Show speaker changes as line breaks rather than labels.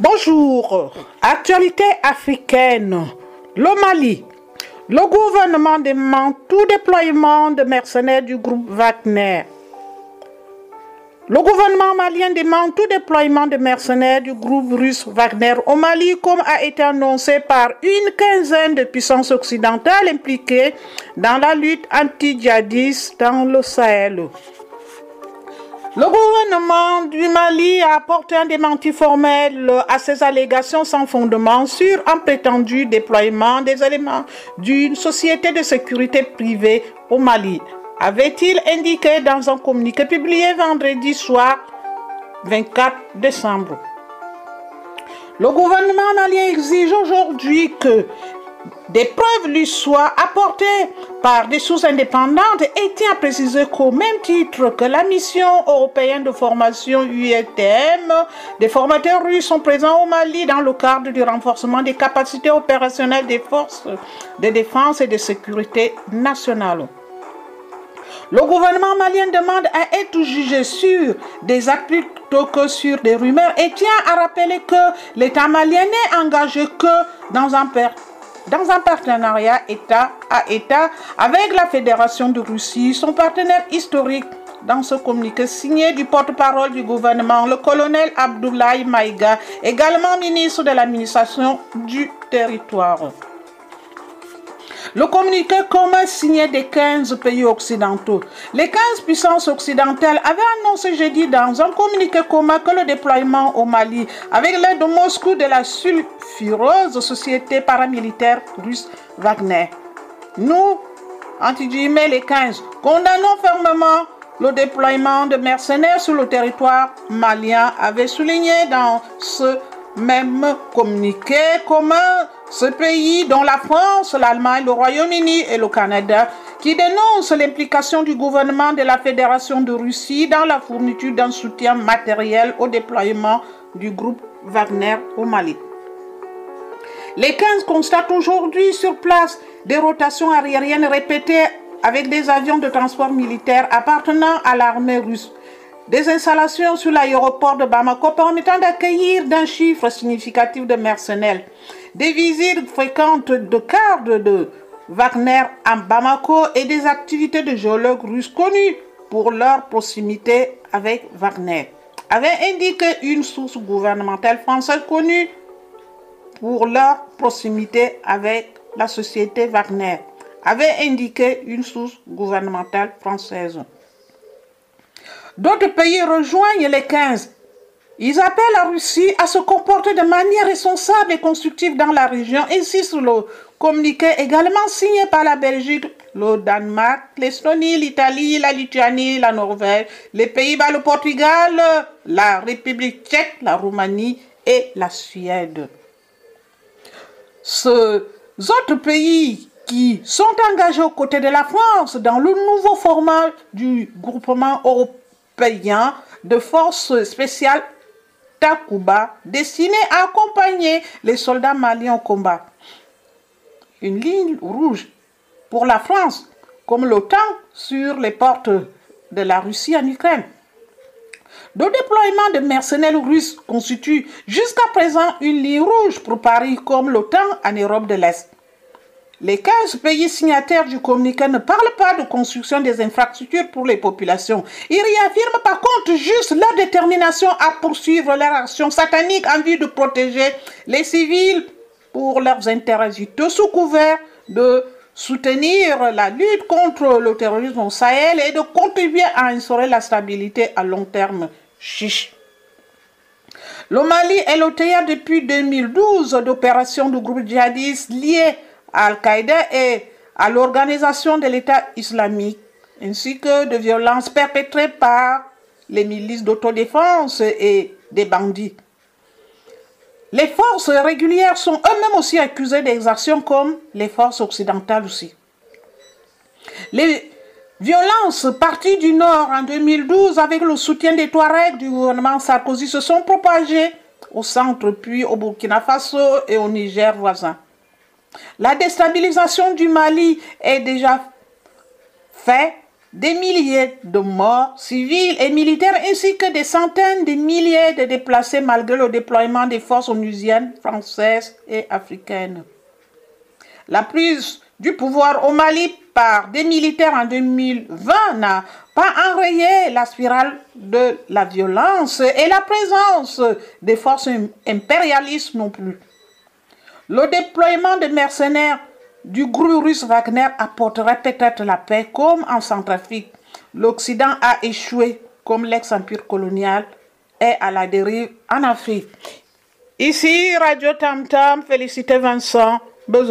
Bonjour. Actualité africaine. Le Mali. Le gouvernement demande tout déploiement de mercenaires du groupe Wagner. Le gouvernement malien demande tout déploiement de mercenaires du groupe russe Wagner au Mali, comme a été annoncé par une quinzaine de puissances occidentales impliquées dans la lutte anti-djihadiste dans le Sahel. Le gouvernement du Mali a apporté un démenti formel à ces allégations sans fondement sur un prétendu déploiement des éléments d'une société de sécurité privée au Mali, avait-il indiqué dans un communiqué publié vendredi soir 24 décembre. Le gouvernement malien exige aujourd'hui que des preuves lui soient apportées par des sources indépendantes et tient à préciser qu'au même titre que la mission européenne de formation UETM, des formateurs russes sont présents au Mali dans le cadre du renforcement des capacités opérationnelles des forces de défense et de sécurité nationales. Le gouvernement malien demande à être jugé sur des actes plutôt que sur des rumeurs et tient à rappeler que l'État malien n'est engagé que dans un dans un partenariat État à État avec la Fédération de Russie, son partenaire historique. Dans ce communiqué signé du porte-parole du gouvernement, le colonel Abdoulaye Maïga, également ministre de l'administration du territoire. Le communiqué commun signé des 15 pays occidentaux. Les 15 puissances occidentales avaient annoncé jeudi dans un communiqué commun que le déploiement au Mali, avec l'aide de Moscou de la sulfureuse société paramilitaire russe Wagner. Nous, anti les 15, condamnons fermement le déploiement de mercenaires sur le territoire malien, avait souligné dans ce même communiqué commun ce pays dont la France, l'Allemagne, le Royaume-Uni et le Canada qui dénonce l'implication du gouvernement de la Fédération de Russie dans la fourniture d'un soutien matériel au déploiement du groupe Wagner au Mali. Les 15 constatent aujourd'hui sur place des rotations aériennes répétées avec des avions de transport militaire appartenant à l'armée russe des installations sur l'aéroport de Bamako permettant d'accueillir d'un chiffre significatif de mercenaires, des visites fréquentes de cadres de Wagner à Bamako et des activités de géologues russes connus pour leur proximité avec Wagner, avaient indiqué une source gouvernementale française connue pour leur proximité avec la société Wagner, avait indiqué une source gouvernementale française. D'autres pays rejoignent les 15. Ils appellent la Russie à se comporter de manière responsable et constructive dans la région, ainsi sur le communiqué également signé par la Belgique, le Danemark, l'Estonie, l'Italie, la Lituanie, la Norvège, les Pays-Bas, le Portugal, la République tchèque, la Roumanie et la Suède. Ces autres pays qui sont engagés aux côtés de la France dans le nouveau format du groupement européen de forces spéciales Takuba destiné à accompagner les soldats maliens au combat. Une ligne rouge pour la France, comme l'OTAN sur les portes de la Russie en Ukraine. Le déploiement de mercenaires russes constitue jusqu'à présent une ligne rouge pour Paris comme l'OTAN en Europe de l'Est. Les 15 pays signataires du communiqué ne parlent pas de construction des infrastructures pour les populations. Ils réaffirment par contre juste leur détermination à poursuivre leur action satanique en vue de protéger les civils pour leurs intérêts vitaux sous couvert de soutenir la lutte contre le terrorisme au Sahel et de contribuer à instaurer la stabilité à long terme. Chiche. Le Mali est théâtre depuis 2012 d'opérations de groupes djihadistes liés Al-Qaïda et à l'organisation de l'État islamique, ainsi que de violences perpétrées par les milices d'autodéfense et des bandits. Les forces régulières sont eux-mêmes aussi accusées d'exactions comme les forces occidentales aussi. Les violences parties du Nord en 2012 avec le soutien des Touaregs du gouvernement Sarkozy se sont propagées au centre puis au Burkina Faso et au Niger voisin. La déstabilisation du Mali est déjà faite des milliers de morts civils et militaires ainsi que des centaines de milliers de déplacés malgré le déploiement des forces onusiennes, françaises et africaines. La prise du pouvoir au Mali par des militaires en 2020 n'a pas enrayé la spirale de la violence et la présence des forces impérialistes non plus. Le déploiement de mercenaires du groupe russe Wagner apporterait peut-être la paix comme en Centrafrique. L'Occident a échoué comme l'ex-empire colonial est à la dérive en Afrique. Ici, Radio Tam Tam, félicité Vincent.